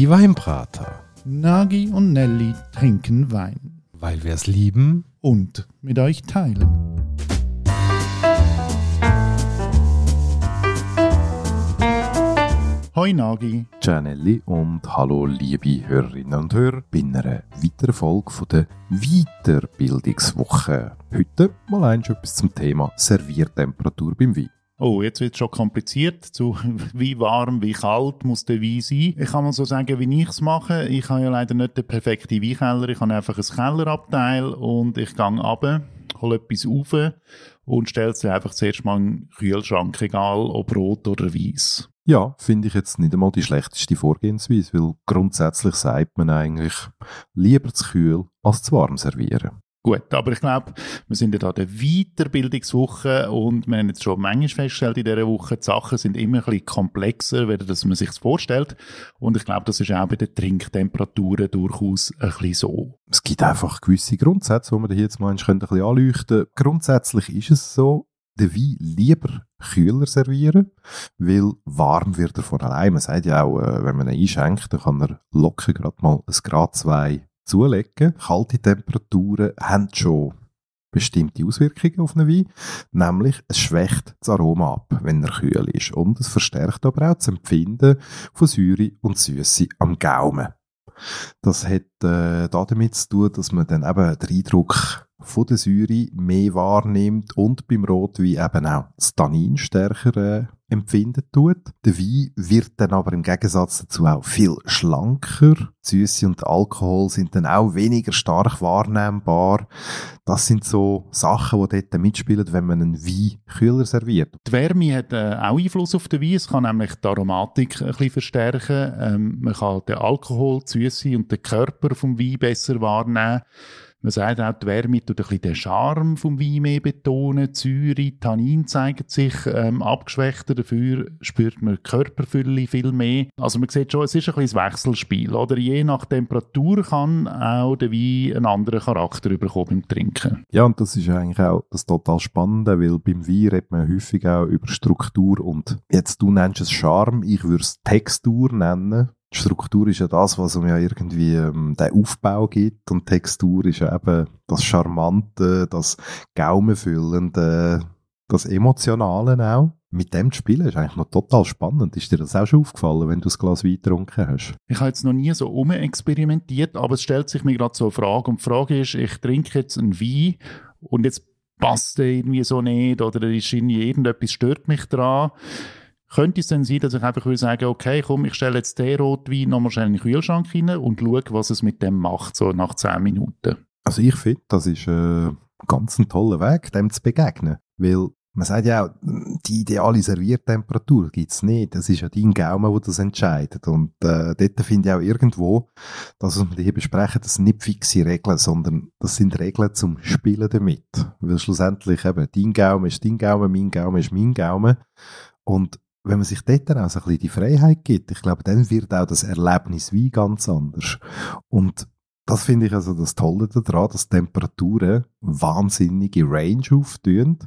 Die Weinbrater. Nagi und Nelly trinken Wein. Weil wir es lieben. Und mit euch teilen. Hoi Nagi. Gianelli und hallo liebe Hörerinnen und Hörer bei einer weiteren Folge von der Weiterbildungswoche. Heute mal eins etwas zum Thema Serviertemperatur beim Wein. Oh, jetzt wird es schon kompliziert. Zu wie warm, wie kalt muss der Wein sein. Ich kann mal so sagen, wie ich es mache. Ich habe ja leider nicht den perfekten Weinkeller. Ich habe einfach ein Kellerabteil und ich gehe runter, hole etwas auf und stelle es einfach zuerst mal in den Kühlschrank, egal ob rot oder weiß. Ja, finde ich jetzt nicht einmal die schlechteste Vorgehensweise, weil grundsätzlich sagt man eigentlich lieber zu kühl als zu warm servieren. Gut, aber ich glaube, wir sind ja da der Weiterbildungswoche und wir haben jetzt schon manchmal festgestellt in dieser Woche, die Sachen sind immer ein bisschen komplexer, als man sich vorstellt. Und ich glaube, das ist auch bei den Trinktemperaturen durchaus ein bisschen so. Es gibt einfach gewisse Grundsätze, die wir hier jetzt mal ein bisschen anleuchten können. Grundsätzlich ist es so, den Wein lieber kühler servieren, weil warm wird er von allein. Man sagt ja auch, äh, wenn man ihn einschenkt, dann kann er locker gerade mal ein Grad zwei zulegen. Kalte Temperaturen haben schon bestimmte Auswirkungen auf einen Wein, nämlich es schwächt das Aroma ab, wenn er kühl ist und es verstärkt aber auch das Empfinden von Säure und Süße am Gaumen. Das hat äh, damit zu tun, dass man dann eben den Eindruck von der Säure mehr wahrnimmt und beim Rotwein eben auch das Tannin stärker äh, empfinden tut. Der Wein wird dann aber im Gegensatz dazu auch viel schlanker. Süße und Alkohol sind dann auch weniger stark wahrnehmbar. Das sind so Sachen, die dort mitspielen, wenn man einen Wein kühler serviert. Die Wärme hat äh, auch Einfluss auf den Wein. Es kann nämlich die Aromatik ein bisschen verstärken. Ähm, man kann den Alkohol, die Süße und den Körper vom Wein besser wahrnehmen. Man sagt auch, die Wärme tut ein bisschen den Charme vom Wein mehr betonen. Säure, Tannin zeigen sich ähm, abgeschwächter. Dafür spürt man die Körperfülle viel mehr. Also man sieht schon, es ist ein bisschen ein Wechselspiel. Oder je nach Temperatur kann auch der Wein einen anderen Charakter bekommen beim Trinken. Ja, und das ist eigentlich auch das total Spannende, weil beim Wein redet man häufig auch über Struktur und jetzt du nennst es Charme, ich würde es Textur nennen. Struktur ist ja das, was um ja irgendwie ähm, den Aufbau gibt und Textur ist ja eben das Charmante, das Gaumenfüllende, das Emotionale auch. Mit dem zu spielen ist eigentlich noch total spannend. Ist dir das auch schon aufgefallen, wenn du das Glas Wein getrunken hast? Ich habe jetzt noch nie so umexperimentiert, aber es stellt sich mir gerade so eine Frage. Und die Frage ist, ich trinke jetzt einen Wein und jetzt passt der irgendwie so nicht oder ist irgendwie irgendetwas stört mich dran könnte es dann sein, dass ich einfach will sagen, okay, komm, ich stelle jetzt den Rotwein nochmal schnell in den Kühlschrank rein und schaue, was es mit dem macht, so nach 10 Minuten? Also ich finde, das ist äh, ganz ein toller Weg, dem zu begegnen. Weil man sagt ja auch, die ideale Serviertemperatur gibt's nicht. Das ist ja dein Gaumen, der das entscheidet. Und äh, dort finde ich auch irgendwo, dass was wir hier besprechen, das sind nicht fixe Regeln, sondern das sind Regeln zum Spielen damit. Weil schlussendlich eben, dein Gaumen ist dein Gaumen, mein Gaumen ist mein Gaumen. Und wenn man sich dort dann auch so ein bisschen die Freiheit gibt, ich glaube, dann wird auch das Erlebnis wie ganz anders. Und das finde ich also das Tolle daran, dass Temperaturen wahnsinnige Range auftun,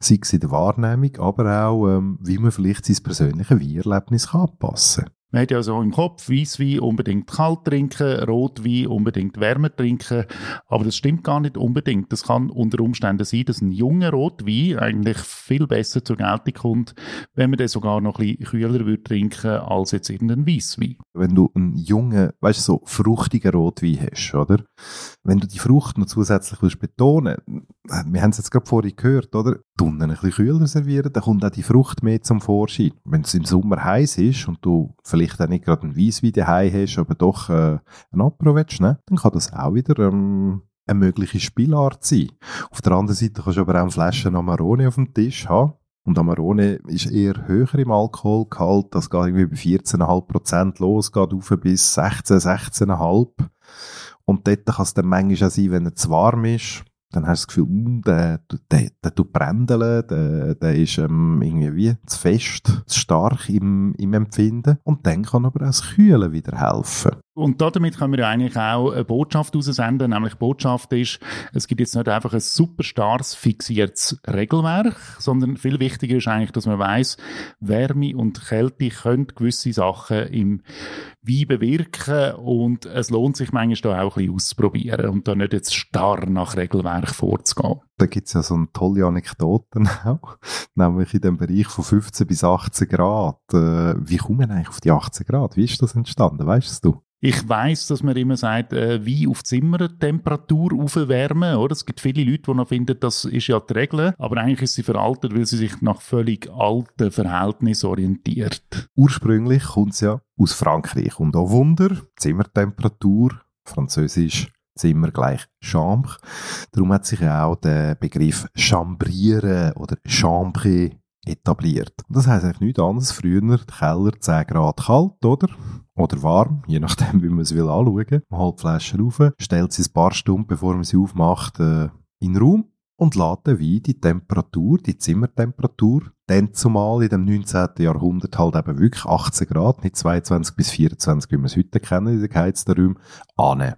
sei es in der Wahrnehmung, aber auch, ähm, wie man vielleicht sein persönliches Weierlebnis anpassen kann. Man hat ja so im Kopf, Weisswein unbedingt kalt trinken, Rotwein unbedingt wärmer trinken, aber das stimmt gar nicht unbedingt. Das kann unter Umständen sein, dass ein junger Rotwein eigentlich viel besser zur Geltung kommt, wenn man den sogar noch ein bisschen kühler würde trinken als jetzt irgendein Weisswein. Wenn du einen jungen, weißt du, so fruchtigen Rotwein hast, oder? Wenn du die Frucht noch zusätzlich willst betonen, wir haben es jetzt gerade vorhin gehört, oder? Tunnen ein bisschen kühler servieren, dann kommt auch die Frucht mehr zum Vorschein. Wenn es im Sommer heiß ist und du vielleicht auch nicht gerade ein Weisswein daheim hast, aber doch äh, ein Apro willst, ne? dann kann das auch wieder ähm, eine mögliche Spielart sein. Auf der anderen Seite kannst du aber auch eine Flasche Amarone auf dem Tisch haben. Und Amarone ist eher höher im Alkoholgehalt. Das geht irgendwie bei 14,5% los, geht auf bis 16, 16,5. Und dort kann es dann manchmal auch sein, wenn er zu warm ist, dann hast du das Gefühl, uh, der, der, der tut brändeln, der, der ist ähm, irgendwie wie zu fest, zu stark im, im Empfinden. Und dann kann aber auch das Kühlen wieder helfen. Und damit können wir ja eigentlich auch eine Botschaft aussenden, nämlich die Botschaft ist, es gibt jetzt nicht einfach ein super starres, fixiertes Regelwerk, sondern viel wichtiger ist eigentlich, dass man weiß, Wärme und Kälte können gewisse Sachen im Wein bewirken und es lohnt sich manchmal da auch ein bisschen auszuprobieren und da nicht jetzt starr nach Regelwerk vorzugehen. Da gibt's ja so eine tolle Anekdoten auch, nämlich in dem Bereich von 15 bis 18 Grad. Äh, wie kommen wir eigentlich auf die 18 Grad? Wie ist das entstanden? Weißt du? Ich weiß, dass man immer sagt, äh, wie auf Zimmertemperatur aufwärmen, oder? Es gibt viele Leute, die noch finden, das ist ja die Regel, aber eigentlich ist sie veraltet, weil sie sich nach völlig alten Verhältnissen orientiert. Ursprünglich kommt's ja aus Frankreich und auch Wunder, Zimmertemperatur, französisch Zimmer gleich Chambre. Darum hat sich auch der Begriff Chambrieren oder Chambre etabliert. Das heisst eigentlich nichts anderes. Früher der Keller 10 Grad kalt, oder? Oder warm, je nachdem, wie man es will anschauen. Man holt die Flasche rauf, stellt sie ein paar Stunden, bevor man sie aufmacht, äh, in den Raum und lädt den die Temperatur, die Zimmertemperatur, dann zumal in dem 19. Jahrhundert halt eben wirklich 18 Grad, nicht 22 bis 24, wie wir es heute kennen in den geheizten Räumen, annehmen.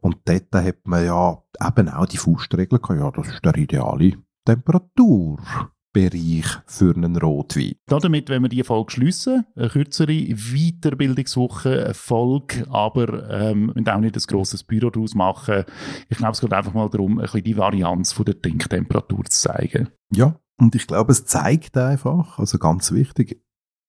Und dort hat man ja eben auch die Faustregel gehabt, ja, das ist der ideale Temperaturbereich für einen Rotwein. Damit, wenn wir die Folge schliessen, eine kürzere Weiterbildungswoche, eine Folge, aber ähm, wir auch nicht ein grosses Büro daraus machen. Ich glaube, es geht einfach mal darum, ein bisschen die Varianz von der Trinktemperatur zu zeigen. Ja, und ich glaube, es zeigt einfach, also ganz wichtig,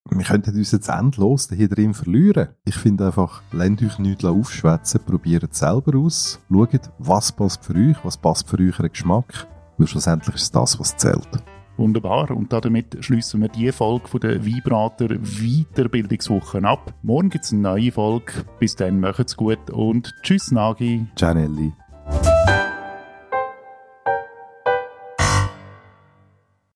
wir könnten uns jetzt endlos hier drin verlieren. Ich finde einfach, lasst euch nichts aufschwätzen, probiert es selber aus, schaut, was passt für euch, was passt für euren Geschmack, weil schlussendlich ist es das, was zählt. Wunderbar. Und damit schließen wir die Folge von der Weinbrater Weiterbildungswoche ab. Morgen gibt es eine neue Folge. Bis dann, macht's gut und tschüss, Nagi. Ciao, Nelly.